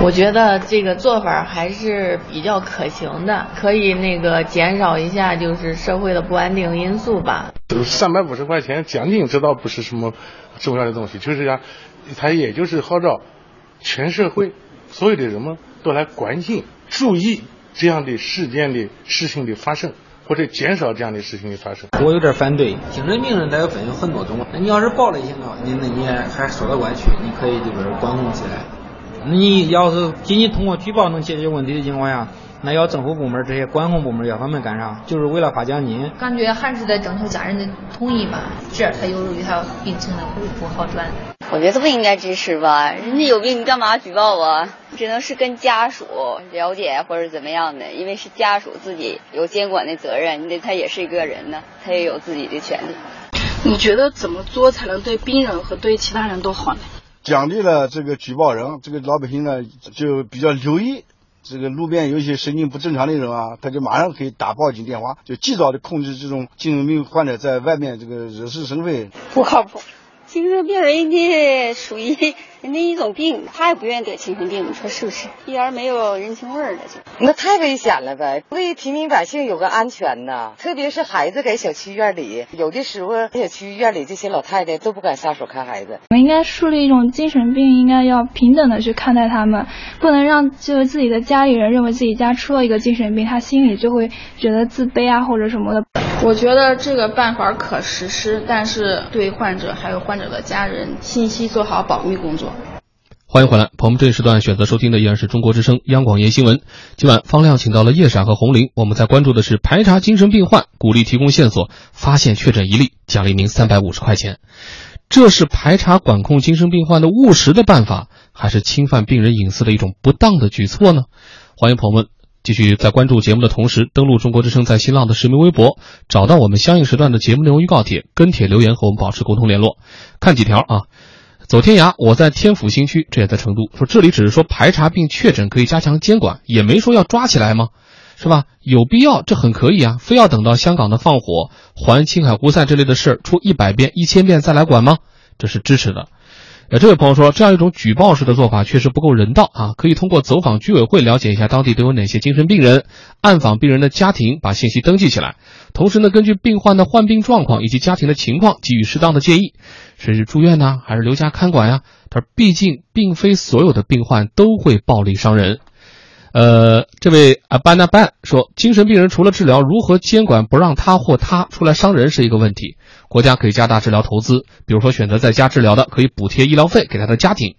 我觉得这个做法还是比较可行的，可以那个减少一下就是社会的不安定因素吧。三百五十块钱奖金，这倒不是什么重要的东西，就是讲，他也就是号召全社会所有的人们都来关心、注意这样的事件的事情的发生。或者减少这样的事情的发生，我有点反对。精神病人他有分有很多种，那你要是报了险的话，你那你还说得过去，你可以就是管控起来。你要是仅仅通过举报能解决问题的情况下，那要政府部门这些管控部门要他们干啥？就是为了发奖金？感觉还是得征求家人的同意吧，这样才有助于他病情的恢复好转。我觉得不应该支持吧，人家有病你干嘛举报啊？只能是跟家属了解或者怎么样的，因为是家属自己有监管的责任，你得他也是一个人呢，他也有自己的权利。你觉得怎么做才能对病人和对其他人都好呢？奖励了这个举报人，这个老百姓呢就比较留意，这个路边有一些神经不正常的人啊，他就马上可以打报警电话，就及早的控制这种精神病患者在外面这个惹是生非。不靠谱。精神病人家属于人家一种病，他也不愿意得精神病，你说是不是？一点没有人情味儿了，就那太危险了呗！为平民百姓有个安全呐，特别是孩子给小区院里，有的时候小区院里这些老太太都不敢下手看孩子。我们应该树立一种精神病，应该要平等的去看待他们，不能让就是自己的家里人认为自己家出了一个精神病，他心里就会觉得自卑啊或者什么的。我觉得这个办法可实施，但是对患者还有患者的家人信息做好保密工作。欢迎回来，朋友们，这一时段选择收听的依然是中国之声央广夜新闻。今晚方亮请到了叶闪和红玲，我们在关注的是排查精神病患，鼓励提供线索，发现确诊一例奖励您三百五十块钱。这是排查管控精神病患的务实的办法，还是侵犯病人隐私的一种不当的举措呢？欢迎朋友们。继续在关注节目的同时，登录中国之声在新浪的实名微博，找到我们相应时段的节目内容预告帖，跟帖留言和我们保持沟通联络。看几条啊，走天涯，我在天府新区，这也在成都。说这里只是说排查并确诊可以加强监管，也没说要抓起来吗？是吧？有必要，这很可以啊。非要等到香港的放火、还青海湖赛这类的事儿出一百遍、一千遍再来管吗？这是支持的。呃，这位朋友说，这样一种举报式的做法确实不够人道啊！可以通过走访居委会了解一下当地都有哪些精神病人，暗访病人的家庭，把信息登记起来。同时呢，根据病患的患病状况以及家庭的情况，给予适当的建议，是住院呢，还是留家看管呀？他说，毕竟并非所有的病患都会暴力伤人。呃，这位阿班纳班说，精神病人除了治疗，如何监管不让他或他出来伤人是一个问题。国家可以加大治疗投资，比如说选择在家治疗的，可以补贴医疗费给他的家庭。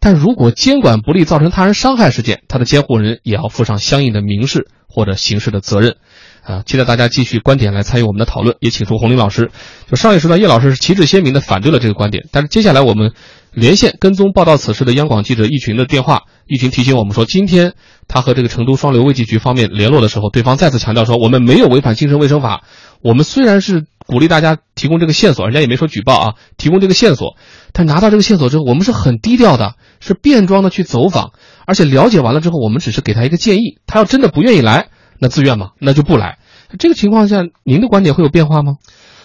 但如果监管不力，造成他人伤害事件，他的监护人也要负上相应的民事或者刑事的责任。啊，期待大家继续观点来参与我们的讨论，也请出红林老师。就上一时段，叶老师是旗帜鲜明的反对了这个观点，但是接下来我们连线跟踪报道此事的央广记者易群的电话，易群提醒我们说，今天他和这个成都双流卫计局方面联络的时候，对方再次强调说，我们没有违反精神卫生法，我们虽然是。鼓励大家提供这个线索，人家也没说举报啊，提供这个线索。但拿到这个线索之后，我们是很低调的，是便装的去走访，而且了解完了之后，我们只是给他一个建议。他要真的不愿意来，那自愿嘛，那就不来。这个情况下，您的观点会有变化吗？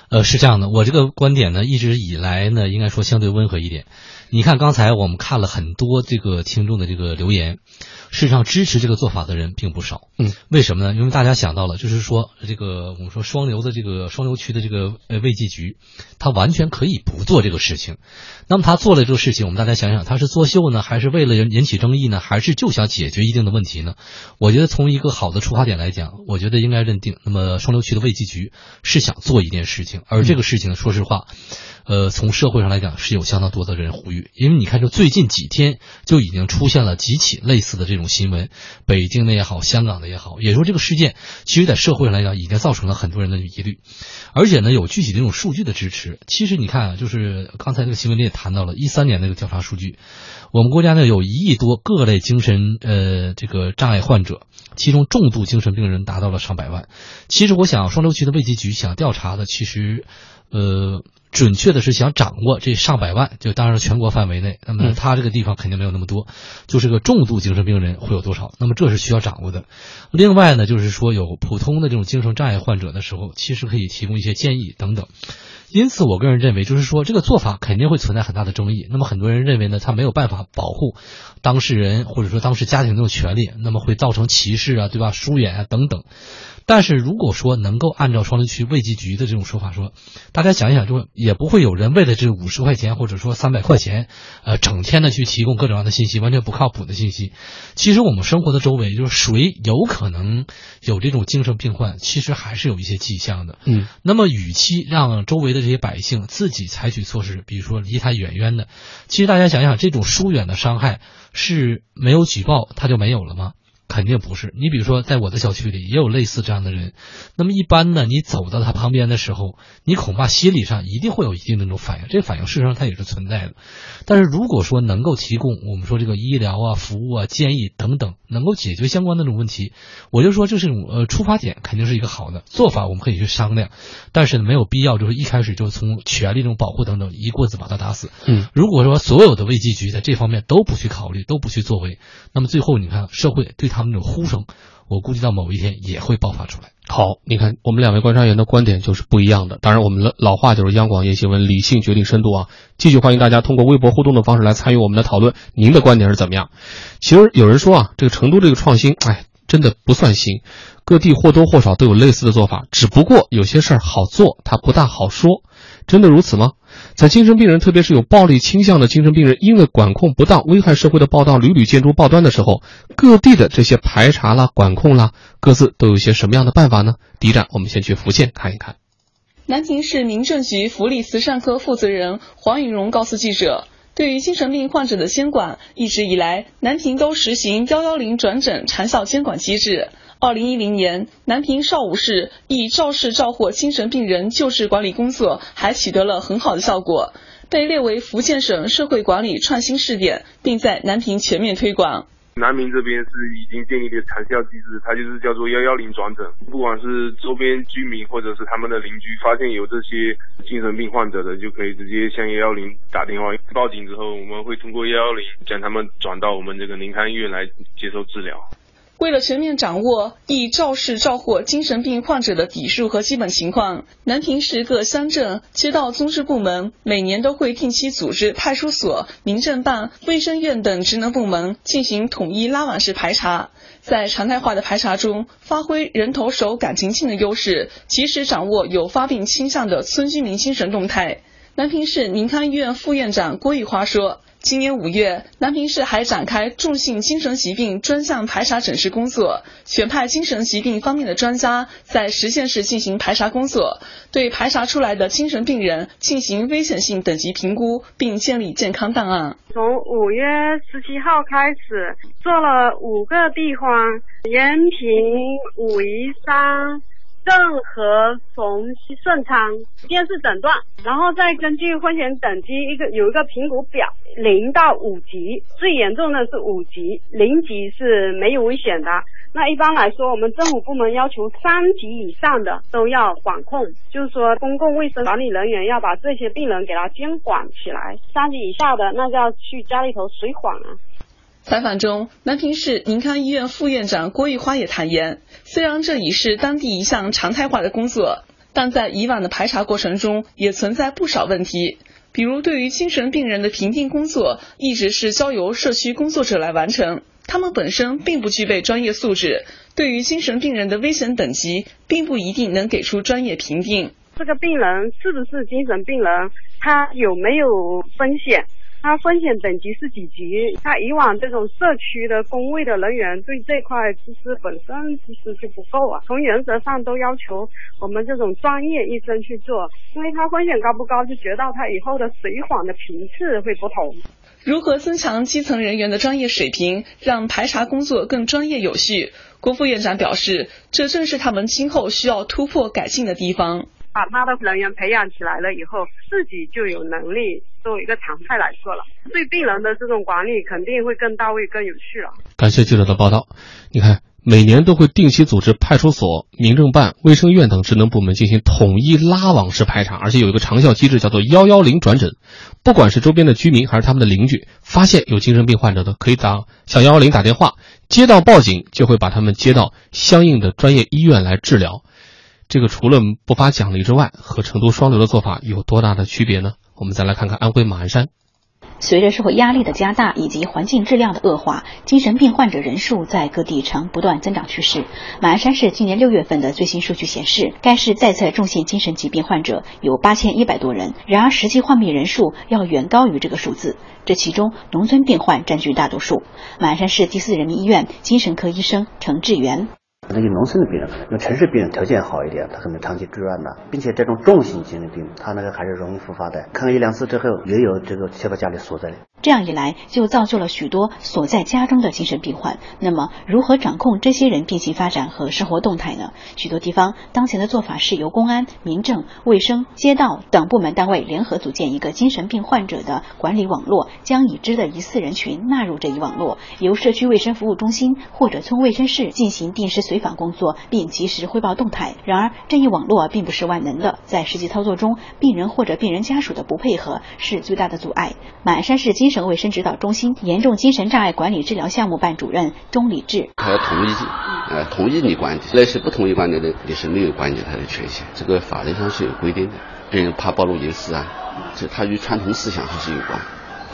呃，是这样的，我这个观点呢，一直以来呢，应该说相对温和一点。你看，刚才我们看了很多这个听众的这个留言。事实上，支持这个做法的人并不少。嗯，为什么呢？因为大家想到了，就是说，这个我们说双流的这个双流区的这个呃卫计局，他完全可以不做这个事情。那么他做了这个事情，我们大家想想，他是作秀呢，还是为了引引起争议呢，还是就想解决一定的问题呢？我觉得从一个好的出发点来讲，我觉得应该认定，那么双流区的卫计局是想做一件事情，而这个事情，说实话。呃，从社会上来讲是有相当多的人呼吁，因为你看，就最近几天就已经出现了几起类似的这种新闻，北京的也好，香港的也好，也说这个事件，其实在社会上来讲已经造成了很多人的疑虑，而且呢有具体这种数据的支持。其实你看啊，就是刚才这个新闻里也谈到了，一三年那个调查数据，我们国家呢有一亿多各类精神呃这个障碍患者，其中重度精神病人达到了上百万。其实我想，双流区的卫计局想调查的，其实呃。准确的是想掌握这上百万，就当然全国范围内，那么他这个地方肯定没有那么多，就是个重度精神病人会有多少？那么这是需要掌握的。另外呢，就是说有普通的这种精神障碍患者的时候，其实可以提供一些建议等等。因此，我个人认为，就是说这个做法肯定会存在很大的争议。那么，很多人认为呢，他没有办法保护当事人或者说当事家庭这种权利，那么会造成歧视啊，对吧？疏远啊等等。但是如果说能够按照双流区卫计局的这种说法说，大家想一想，就也不会有人为了这五十块钱或者说三百块钱，呃，整天的去提供各种各样的信息，完全不靠谱的信息。其实我们生活的周围，就是谁有可能有这种精神病患，其实还是有一些迹象的。嗯，那么与其让周围的这些百姓自己采取措施，比如说离他远远的，其实大家想一想，这种疏远的伤害是没有举报他就没有了吗？肯定不是。你比如说，在我的小区里也有类似这样的人。那么一般呢，你走到他旁边的时候，你恐怕心理上一定会有一定的那种反应。这个反应事实上它也是存在的。但是如果说能够提供我们说这个医疗啊、服务啊、建议等等，能够解决相关的这种问题，我就说这是一种呃出发点，肯定是一个好的做法，我们可以去商量。但是呢，没有必要就是一开始就从权利这种保护等等一棍子把他打死。嗯，如果说所有的卫计局在这方面都不去考虑，都不去作为，那么最后你看社会对他他们这种呼声，我估计到某一天也会爆发出来。好，你看我们两位观察员的观点就是不一样的。当然，我们的老话就是央广夜新闻，理性决定深度啊。继续欢迎大家通过微博互动的方式来参与我们的讨论，您的观点是怎么样？其实有人说啊，这个成都这个创新，哎，真的不算新，各地或多或少都有类似的做法，只不过有些事儿好做，它不大好说。真的如此吗？在精神病人，特别是有暴力倾向的精神病人，因为管控不当危害社会的报道屡屡见诸报端的时候，各地的这些排查啦、管控啦，各自都有些什么样的办法呢？第一站，我们先去福建看一看。南平市民政局福利慈善科负责人黄允荣告诉记者，对于精神病患者的监管，一直以来南平都实行幺幺零转诊长效监管机制。二零一零年，南平邵武市以肇事肇祸精神病人救治管理工作还取得了很好的效果，被列为福建省社会管理创新试点，并在南平全面推广。南平这边是已经建立的长效机制，它就是叫做幺幺零转诊，不管是周边居民或者是他们的邻居，发现有这些精神病患者的，就可以直接向幺幺零打电话报警之后，我们会通过幺幺零将他们转到我们这个宁康医院来接受治疗。为了全面掌握易肇事肇祸精神病患者的底数和基本情况，南平市各乡镇街道综治部门每年都会定期组织派出所、民政办、卫生院等职能部门进行统一拉网式排查，在常态化的排查中发挥人头手感情近的优势，及时掌握有发病倾向的村居民精神动态。南平市宁康医院副院长郭玉华说。今年五月，南平市还展开重性精神疾病专项排查诊室工作，选派精神疾病方面的专家在十县市进行排查工作，对排查出来的精神病人进行危险性等级评估，并建立健康档案。从五月十七号开始，做了五个地方：延平、武夷山。郑和从顺昌电视诊断，然后再根据风险等级一个有一个评估表，零到五级，最严重的是五级，零级是没有危险的。那一般来说，我们政府部门要求三级以上的都要管控，就是说公共卫生管理人员要把这些病人给他监管起来。三级以下的，那就要去家里头水缓啊。采访中，南平市宁康医院副院长郭玉花也坦言，虽然这已是当地一项常态化的工作，但在以往的排查过程中也存在不少问题。比如，对于精神病人的评定工作，一直是交由社区工作者来完成，他们本身并不具备专业素质，对于精神病人的危险等级，并不一定能给出专业评定。这个病人是不是精神病人？他有没有风险？它风险等级是几级？它以往这种社区的工位的人员对这块知识本身其实就不够啊。从原则上都要求我们这种专业医生去做，因为它风险高不高，就觉得他以后的随访的频次会不同。如何增强基层人员的专业水平，让排查工作更专业有序？郭副院长表示，这正是他们今后需要突破改进的地方。把他的人员培养起来了以后，自己就有能力作为一个常态来做了。对病人的这种管理肯定会更到位、更有序了。感谢记者的报道。你看，每年都会定期组织派出所、民政办、卫生院等职能部门进行统一拉网式排查，而且有一个长效机制，叫做幺幺零转诊。不管是周边的居民还是他们的邻居，发现有精神病患者的，可以打向幺幺零打电话，接到报警就会把他们接到相应的专业医院来治疗。这个除了不发奖励之外，和成都双流的做法有多大的区别呢？我们再来看看安徽马鞍山。随着社会压力的加大以及环境质量的恶化，精神病患者人数在各地呈不断增长趋势。马鞍山市今年六月份的最新数据显示，该市在册重性精神疾病患者有八千一百多人，然而实际患病人数要远高于这个数字。这其中，农村病患占据大多数。马鞍山市第四人民医院精神科医生程志元。那些农村的病人，因为城市病人条件好一点，他可能长期住院的，并且这种重型精神病，他那个还是容易复发的。看了一两次之后，也有这个先把家里锁在。这样一来，就造就了许多锁在家中的精神病患。那么，如何掌控这些人病情发展和生活动态呢？许多地方当前的做法是由公安、民政、卫生、街道等部门单位联合组建一个精神病患者的管理网络，将已知的疑似人群纳入这一网络，由社区卫生服务中心或者村卫生室进行定时随访工作，并及时汇报动态。然而，这一网络并不是万能的，在实际操作中，病人或者病人家属的不配合是最大的阻碍。马鞍山市精神省卫生指导中心严重精神障碍管理治疗项目办主任钟礼志：他要同意，呃，同意你管理，那些不同意管理的，你是没有管理他的权限。这个法律上是有规定的，病人怕暴露隐私啊，这他与传统思想还是有关。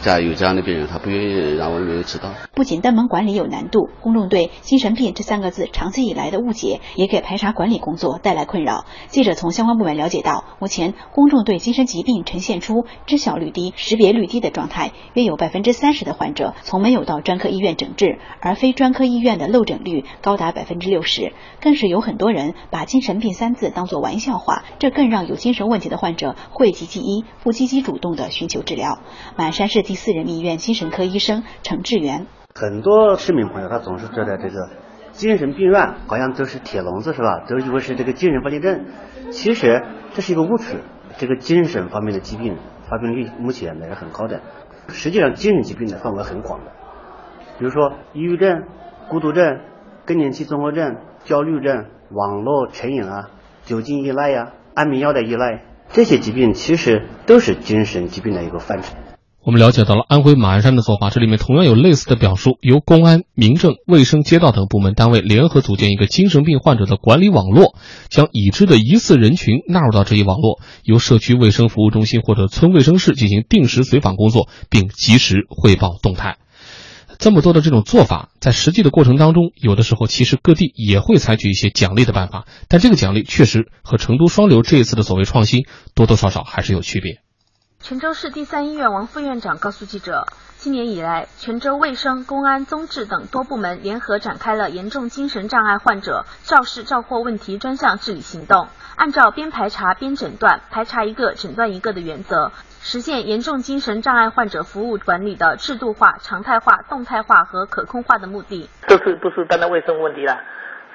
家有这样的病人，他不愿意让外面知道。不仅登门管理有难度，公众对“精神病”这三个字长期以来的误解，也给排查管理工作带来困扰。记者从相关部门了解到，目前公众对精神疾病呈现出知晓率低、识别率低的状态，约有百分之三十的患者从没有到专科医院诊治，而非专科医院的漏诊率高达百分之六十。更是有很多人把“精神病”三字当作玩笑话，这更让有精神问题的患者讳疾忌医，不积极主动的寻求治疗。满山是。第四人民医院精神科医生程志元，很多市民朋友他总是觉得这个精神病院好像都是铁笼子是吧？都以为是这个精神分裂症，其实这是一个误区。这个精神方面的疾病发病率目前呢是很高的，实际上精神疾病的范围很广的，比如说抑郁症、孤独症、更年期综合症、焦虑症、网络成瘾啊、酒精依赖呀、安眠药的依赖，这些疾病其实都是精神疾病的一个范畴。我们了解到了安徽马鞍山的做法，这里面同样有类似的表述：由公安、民政、卫生、街道等部门单位联合组建一个精神病患者的管理网络，将已知的疑似人群纳入到这一网络，由社区卫生服务中心或者村卫生室进行定时随访工作，并及时汇报动态。这么多的这种做法，在实际的过程当中，有的时候其实各地也会采取一些奖励的办法，但这个奖励确实和成都双流这一次的所谓创新多多少少还是有区别。泉州市第三医院王副院长告诉记者，今年以来，泉州卫生、公安、综治等多部门联合展开了严重精神障碍患者肇事肇祸问题专项治理行动，按照边排查边诊断、排查一个诊断一个的原则，实现严重精神障碍患者服务管理的制度化、常态化、动态化和可控化的目的。这次不是单单卫生问题了，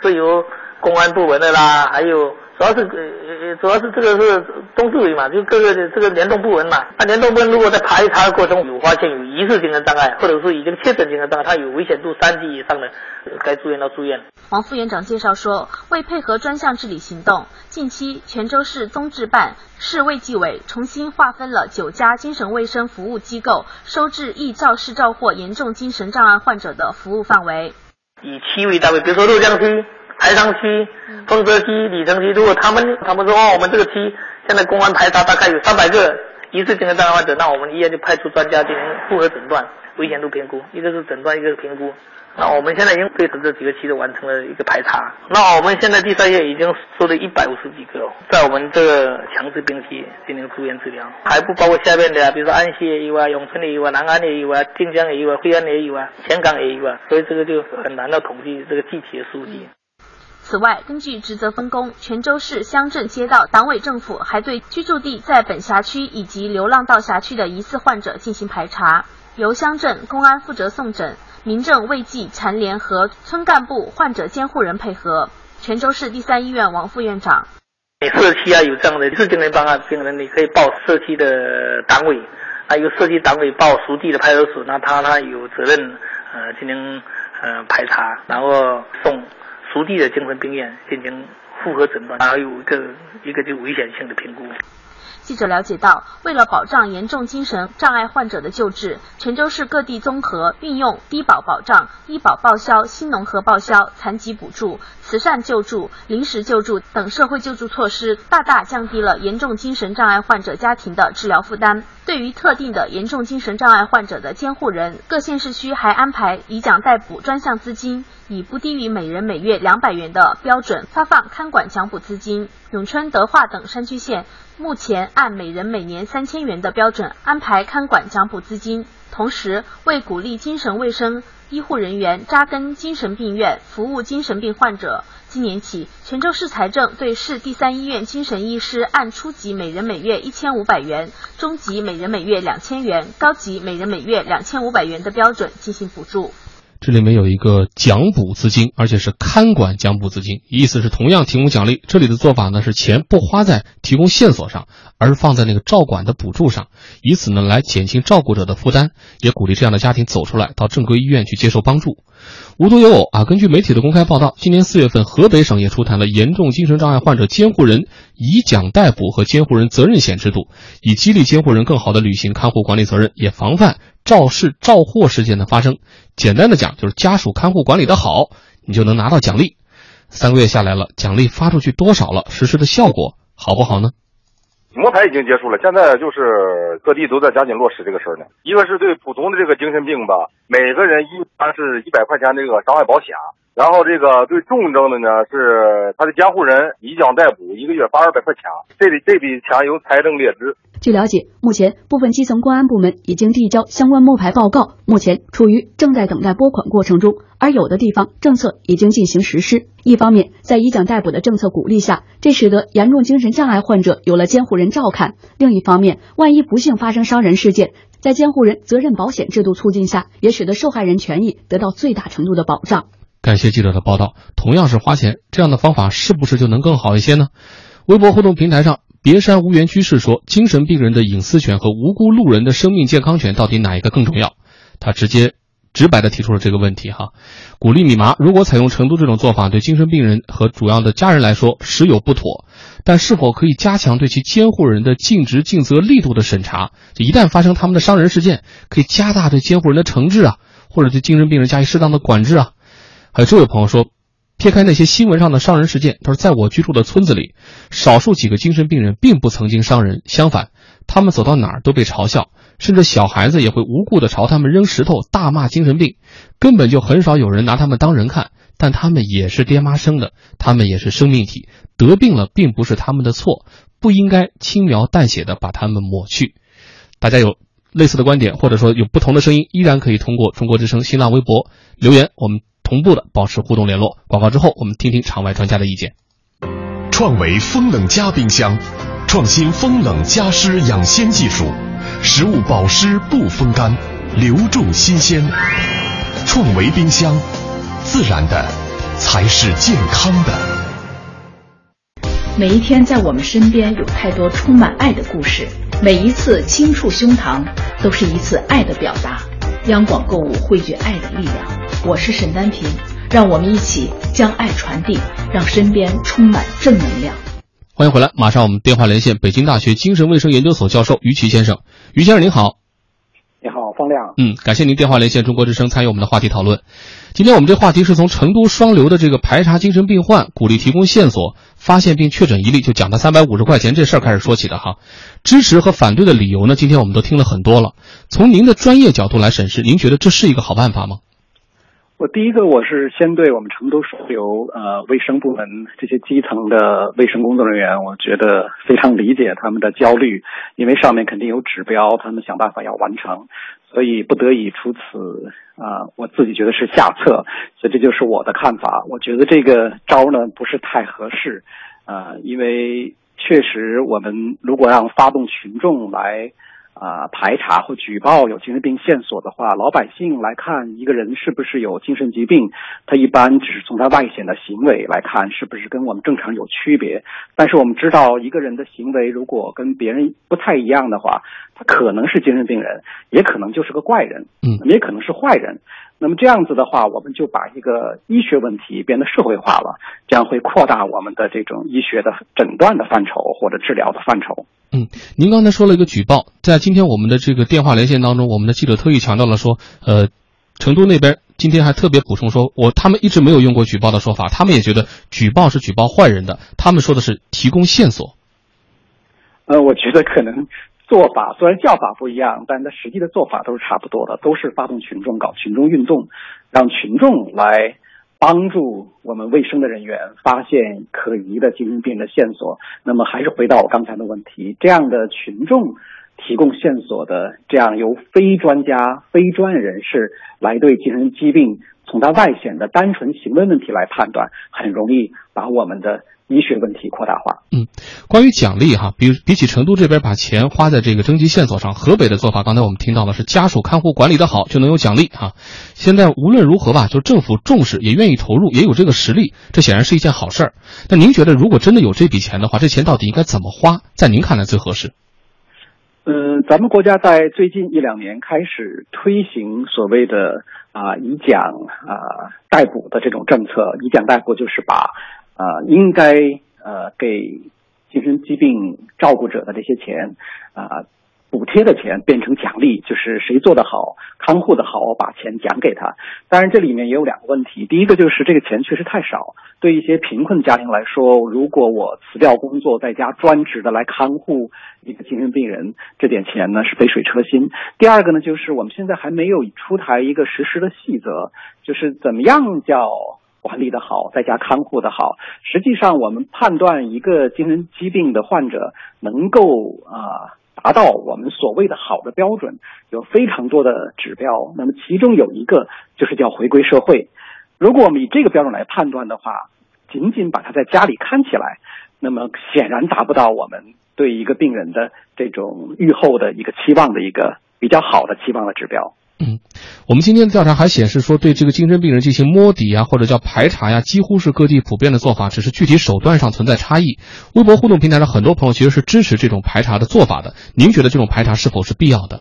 是由公安部门的啦，还有。主要是呃，主要是这个是中治委嘛，就各个的这个联动部门嘛。那联动部门如果在排查的过程中有发现有疑似精神障碍，或者是已经确诊精神障碍，他有危险度三级以上的，该住院到住院。王副院长介绍说，为配合专项治理行动，近期泉州市综治办、市卫计委重新划分了九家精神卫生服务机构，收治易肇事肇祸严重精神障碍患者的服务范围。以区为单位，比如说洛江区。台商区、丰泽区、里城区，如果他们他们说哦，我们这个区现在公安排查大概有三百个疑似精神障碍患者，那我们医院就派出专家进行复核诊断、危险度评估，一个是诊断，一个是评估。那我们现在已经对这几个区都完成了一个排查。那我们现在第三页已经收了一百五十几个，在我们这个强制病区进行住院治疗，还不包括下面的，比如说安溪也有啊，永春也有啊，南安也有啊，晋江也有啊，惠安也有啊，香港也有啊，所以这个就很难的统计这个具体的数据。此外，根据职责分工，泉州市乡镇街道党委政府还对居住地在本辖区以及流浪到辖区的疑似患者进行排查，由乡镇公安负责送诊，民政卫计残联和村干部、患者监护人配合。泉州市第三医院王副院长：你社区啊有这样的疑似精神病案病人，你可以报社区的党委，啊由社区党委报属地的派出所，那他他有责任呃进行呃排查，然后送。属地的精神病院进行复核诊断，还有一个一个就危险性的评估。记者了解到，为了保障严重精神障碍患者的救治，泉州市各地综合运用低保保障、医保报销、新农合报销、残疾补助、慈善救助、临时救助等社会救助措施，大大降低了严重精神障碍患者家庭的治疗负担。对于特定的严重精神障碍患者的监护人，各县市区还安排以奖代补专项资金，以不低于每人每月两百元的标准发放看管奖补资金。永春、德化等山区县目前按每人每年三千元的标准安排看管奖补资金，同时为鼓励精神卫生医护人员扎根精神病院服务精神病患者，今年起，泉州市财政对市第三医院精神医师按初级每人每月一千五百元、中级每人每月两千元、高级每人每月两千五百元的标准进行补助。这里面有一个奖补资金，而且是看管奖补资金，意思是同样提供奖励。这里的做法呢是钱不花在提供线索上，而放在那个照管的补助上，以此呢来减轻照顾者的负担，也鼓励这样的家庭走出来，到正规医院去接受帮助。无独有偶啊，根据媒体的公开报道，今年四月份，河北省也出台了严重精神障碍患者监护人以奖代补和监护人责任险制度，以激励监护人更好地履行看护管理责任，也防范肇事肇祸事件的发生。简单的讲，就是家属看护管理的好，你就能拿到奖励。三个月下来了，奖励发出去多少了？实施的效果好不好呢？摸排已经结束了，现在就是各地都在加紧落实这个事儿呢。一个是对普通的这个精神病吧，每个人一般是一百块钱这个伤害保险，然后这个对重症的呢是他的监护人以奖代补，一个月八二百块钱，这笔这笔钱由财政列支。据了解，目前部分基层公安部门已经递交相关摸排报告，目前处于正在等待拨款过程中，而有的地方政策已经进行实施。一方面，在以奖代补的政策鼓励下，这使得严重精神障碍患者有了监护人照看；另一方面，万一不幸发生伤人事件，在监护人责任保险制度促进下，也使得受害人权益得到最大程度的保障。感谢记者的报道。同样是花钱，这样的方法是不是就能更好一些呢？微博互动平台上。别山无缘居士说：“精神病人的隐私权和无辜路人的生命健康权到底哪一个更重要？”他直接直白的提出了这个问题。哈，鼓励米麻，如果采用成都这种做法，对精神病人和主要的家人来说实有不妥，但是否可以加强对其监护人的尽职尽责力度的审查？一旦发生他们的伤人事件，可以加大对监护人的惩治啊，或者对精神病人加以适当的管制啊。还有这位朋友说。撇开那些新闻上的伤人事件，他说，在我居住的村子里，少数几个精神病人并不曾经伤人，相反，他们走到哪儿都被嘲笑，甚至小孩子也会无故的朝他们扔石头，大骂精神病，根本就很少有人拿他们当人看。但他们也是爹妈生的，他们也是生命体，得病了并不是他们的错，不应该轻描淡写的把他们抹去。大家有类似的观点，或者说有不同的声音，依然可以通过中国之声新浪微博留言，我们。同步的保持互动联络。广告之后，我们听听场外专家的意见。创维风冷加冰箱，创新风冷加湿养鲜技术，食物保湿不风干，留住新鲜。创维冰箱，自然的才是健康的。每一天在我们身边有太多充满爱的故事，每一次轻触胸膛都是一次爱的表达。央广购物汇聚爱的力量。我是沈丹平，让我们一起将爱传递，让身边充满正能量。欢迎回来，马上我们电话连线北京大学精神卫生研究所教授于琦先生。于先生您好，你好，方亮。嗯，感谢您电话连线中国之声参与我们的话题讨论。今天我们这话题是从成都双流的这个排查精神病患，鼓励提供线索，发现并确诊一例就奖他三百五十块钱这事儿开始说起的哈。支持和反对的理由呢，今天我们都听了很多了。从您的专业角度来审视，您觉得这是一个好办法吗？我第一个，我是先对我们成都双流呃卫生部门这些基层的卫生工作人员，我觉得非常理解他们的焦虑，因为上面肯定有指标，他们想办法要完成，所以不得已出此啊，我自己觉得是下策，所以这就是我的看法。我觉得这个招呢不是太合适啊，因为确实我们如果让发动群众来。啊，排查或举报有精神病线索的话，老百姓来看一个人是不是有精神疾病，他一般只是从他外显的行为来看，是不是跟我们正常有区别。但是我们知道，一个人的行为如果跟别人不太一样的话，他可能是精神病人，也可能就是个怪人，嗯，也可能是坏人。那么这样子的话，我们就把一个医学问题变得社会化了，这样会扩大我们的这种医学的诊断的范畴或者治疗的范畴。嗯，您刚才说了一个举报，在今天我们的这个电话连线当中，我们的记者特意强调了说，呃，成都那边今天还特别补充说，我他们一直没有用过举报的说法，他们也觉得举报是举报坏人的，他们说的是提供线索。呃，我觉得可能做法虽然叫法不一样，但它实际的做法都是差不多的，都是发动群众搞群众运动，让群众来帮助我们卫生的人员发现可疑的精神病的线索。那么还是回到我刚才的问题，这样的群众提供线索的，这样由非专家、非专业人士来对精神疾病从它外显的单纯行为问题来判断，很容易把我们的。医学问题扩大化。嗯，关于奖励哈，比比起成都这边把钱花在这个征集线索上，河北的做法，刚才我们听到了是家属看护管理的好就能有奖励哈。现在无论如何吧，就政府重视，也愿意投入，也有这个实力，这显然是一件好事儿。那您觉得，如果真的有这笔钱的话，这钱到底应该怎么花？在您看来最合适？嗯，咱们国家在最近一两年开始推行所谓的啊以奖啊代补的这种政策，以奖代补就是把。啊，应该呃给精神疾病照顾者的这些钱啊，补贴的钱变成奖励，就是谁做得好，看护的好，我把钱奖给他。当然，这里面也有两个问题，第一个就是这个钱确实太少，对一些贫困家庭来说，如果我辞掉工作，在家专职的来看护一个精神病人，这点钱呢是杯水车薪。第二个呢，就是我们现在还没有出台一个实施的细则，就是怎么样叫。管理的好，在家看护的好。实际上，我们判断一个精神疾病的患者能够啊达到我们所谓的好的标准，有非常多的指标。那么其中有一个就是叫回归社会。如果我们以这个标准来判断的话，仅仅把他在家里看起来，那么显然达不到我们对一个病人的这种愈后的一个期望的一个比较好的期望的指标。嗯，我们今天的调查还显示说，对这个精神病人进行摸底啊，或者叫排查呀，几乎是各地普遍的做法，只是具体手段上存在差异。微博互动平台上，很多朋友其实是支持这种排查的做法的。您觉得这种排查是否是必要的？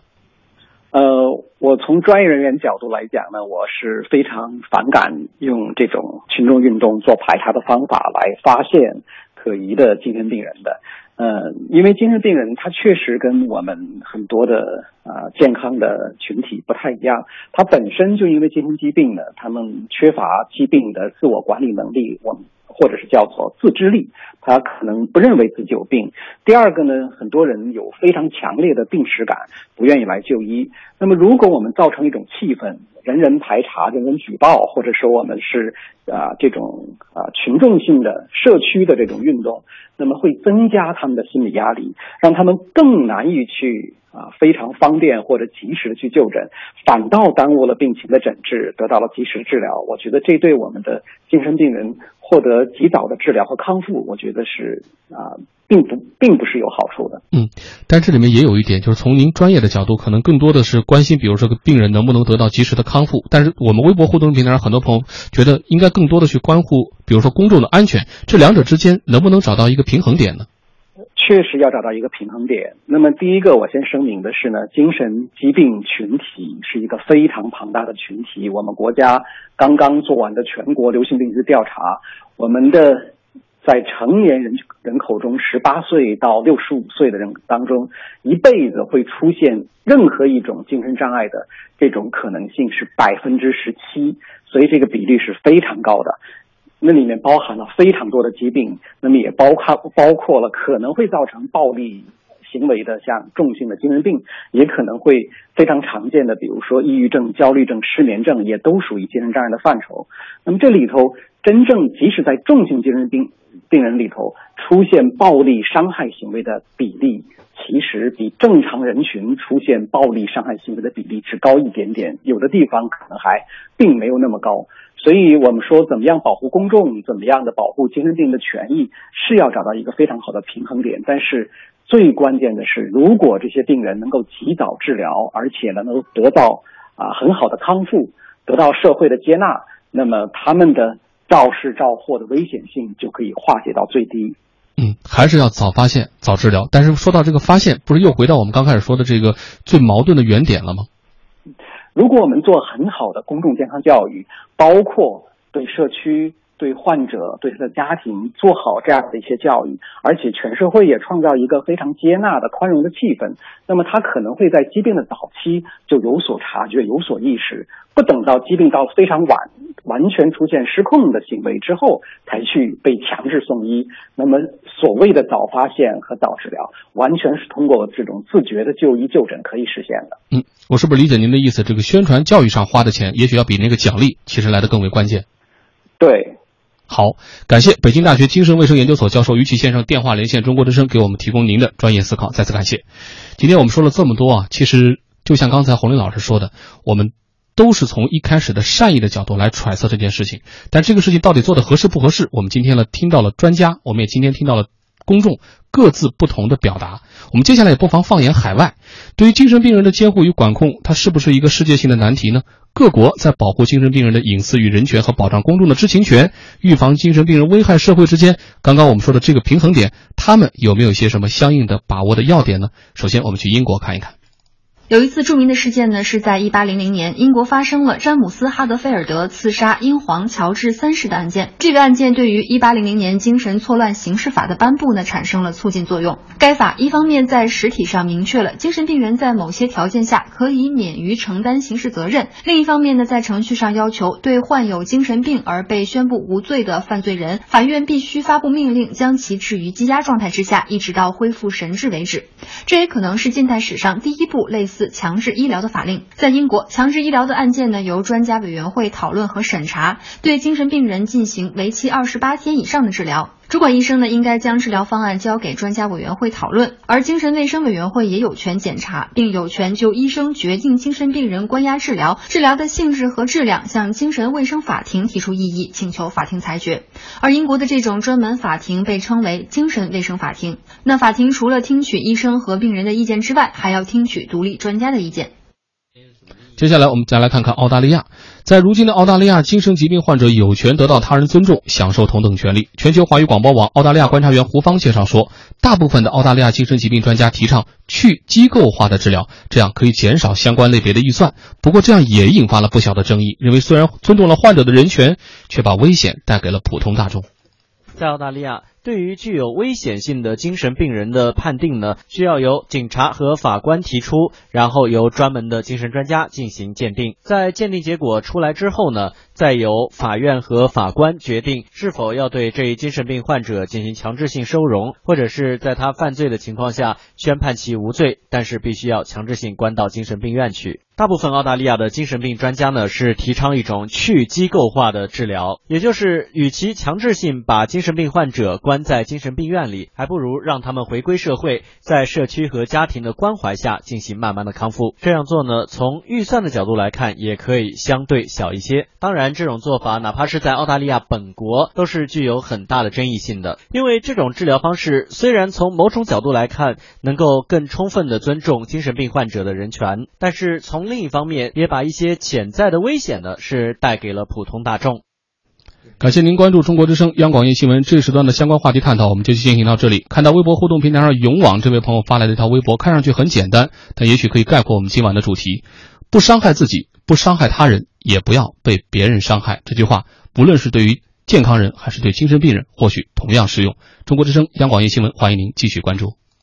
呃，我从专业人员角度来讲呢，我是非常反感用这种群众运动做排查的方法来发现可疑的精神病人的。嗯，因为精神病人他确实跟我们很多的啊健康的群体不太一样，他本身就因为精神疾病呢，他们缺乏疾病的自我管理能力，我们或者是叫做自知力，他可能不认为自己有病。第二个呢，很多人有非常强烈的病史感，不愿意来就医。那么，如果我们造成一种气氛，人人排查、人人举报，或者说我们是啊这种啊群众性的社区的这种运动，那么会增加他们的心理压力，让他们更难以去啊非常方便或者及时的去就诊，反倒耽误了病情的诊治，得到了及时治疗。我觉得这对我们的精神病人获得及早的治疗和康复，我觉得是啊。并不，并不是有好处的。嗯，但这里面也有一点，就是从您专业的角度，可能更多的是关心，比如说个病人能不能得到及时的康复。但是我们微博互动平台上，很多朋友觉得应该更多的去关乎，比如说公众的安全。这两者之间能不能找到一个平衡点呢？确实要找到一个平衡点。那么第一个，我先声明的是呢，精神疾病群体是一个非常庞大的群体。我们国家刚刚做完的全国流行病学调查，我们的。在成年人人口中，十八岁到六十五岁的人当中，一辈子会出现任何一种精神障碍的这种可能性是百分之十七，所以这个比例是非常高的。那里面包含了非常多的疾病，那么也包括包括了可能会造成暴力行为的，像重性的精神病，也可能会非常常见的，比如说抑郁症、焦虑症、失眠症，也都属于精神障碍的范畴。那么这里头，真正即使在重性精神病。病人里头出现暴力伤害行为的比例，其实比正常人群出现暴力伤害行为的比例只高一点点，有的地方可能还并没有那么高。所以，我们说怎么样保护公众，怎么样的保护精神病的权益，是要找到一个非常好的平衡点。但是，最关键的是，如果这些病人能够及早治疗，而且呢能够得到啊很好的康复，得到社会的接纳，那么他们的。肇事肇祸的危险性就可以化解到最低。嗯，还是要早发现、早治疗。但是说到这个发现，不是又回到我们刚开始说的这个最矛盾的原点了吗？如果我们做很好的公众健康教育，包括对社区。对患者、对他的家庭做好这样的一些教育，而且全社会也创造一个非常接纳的、宽容的气氛，那么他可能会在疾病的早期就有所察觉、有所意识，不等到疾病到非常晚、完全出现失控的行为之后才去被强制送医。那么所谓的早发现和早治疗，完全是通过这种自觉的就医就诊可以实现的。嗯，我是不是理解您的意思？这个宣传教育上花的钱，也许要比那个奖励其实来的更为关键。对。好，感谢北京大学精神卫生研究所教授于琦先生电话连线中国之声，给我们提供您的专业思考，再次感谢。今天我们说了这么多啊，其实就像刚才洪林老师说的，我们都是从一开始的善意的角度来揣测这件事情，但这个事情到底做的合适不合适，我们今天呢听到了专家，我们也今天听到了。公众各自不同的表达，我们接下来也不妨放眼海外，对于精神病人的监护与管控，它是不是一个世界性的难题呢？各国在保护精神病人的隐私与人权和保障公众的知情权、预防精神病人危害社会之间，刚刚我们说的这个平衡点，他们有没有一些什么相应的把握的要点呢？首先，我们去英国看一看。有一次著名的事件呢，是在一八零零年，英国发生了詹姆斯·哈德菲尔德刺杀英皇乔治三世的案件。这个案件对于一八零零年精神错乱刑事法的颁布呢，产生了促进作用。该法一方面在实体上明确了精神病人在某些条件下可以免于承担刑事责任，另一方面呢，在程序上要求对患有精神病而被宣布无罪的犯罪人，法院必须发布命令将其置于羁押状态之下，一直到恢复神智为止。这也可能是近代史上第一部类似。强制医疗的法令，在英国，强制医疗的案件呢由专家委员会讨论和审查，对精神病人进行为期二十八天以上的治疗。主管医生呢应该将治疗方案交给专家委员会讨论，而精神卫生委员会也有权检查，并有权就医生决定精神病人关押治疗、治疗的性质和质量向精神卫生法庭提出异议，请求法庭裁决。而英国的这种专门法庭被称为精神卫生法庭。那法庭除了听取医生和病人的意见之外，还要听取独立专家的意见。接下来我们再来看看澳大利亚。在如今的澳大利亚，精神疾病患者有权得到他人尊重，享受同等权利。全球华语广播网澳大利亚观察员胡芳介绍说，大部分的澳大利亚精神疾病专家提倡去机构化的治疗，这样可以减少相关类别的预算。不过，这样也引发了不小的争议，认为虽然尊重了患者的人权，却把危险带给了普通大众。在澳大利亚。对于具有危险性的精神病人的判定呢，需要由警察和法官提出，然后由专门的精神专家进行鉴定。在鉴定结果出来之后呢，再由法院和法官决定是否要对这一精神病患者进行强制性收容，或者是在他犯罪的情况下宣判其无罪，但是必须要强制性关到精神病院去。大部分澳大利亚的精神病专家呢是提倡一种去机构化的治疗，也就是与其强制性把精神病患者关在精神病院里，还不如让他们回归社会，在社区和家庭的关怀下进行慢慢的康复。这样做呢，从预算的角度来看，也可以相对小一些。当然，这种做法哪怕是在澳大利亚本国，都是具有很大的争议性的，因为这种治疗方式虽然从某种角度来看能够更充分的尊重精神病患者的人权，但是从另一方面，也把一些潜在的危险呢，是带给了普通大众。感谢您关注中国之声央广夜新闻这时段的相关话题探讨，我们就进行到这里。看到微博互动平台上勇往这位朋友发来的一条微博，看上去很简单，但也许可以概括我们今晚的主题：不伤害自己，不伤害他人，也不要被别人伤害。这句话，不论是对于健康人还是对精神病人，或许同样适用。中国之声央广夜新闻，欢迎您继续关注。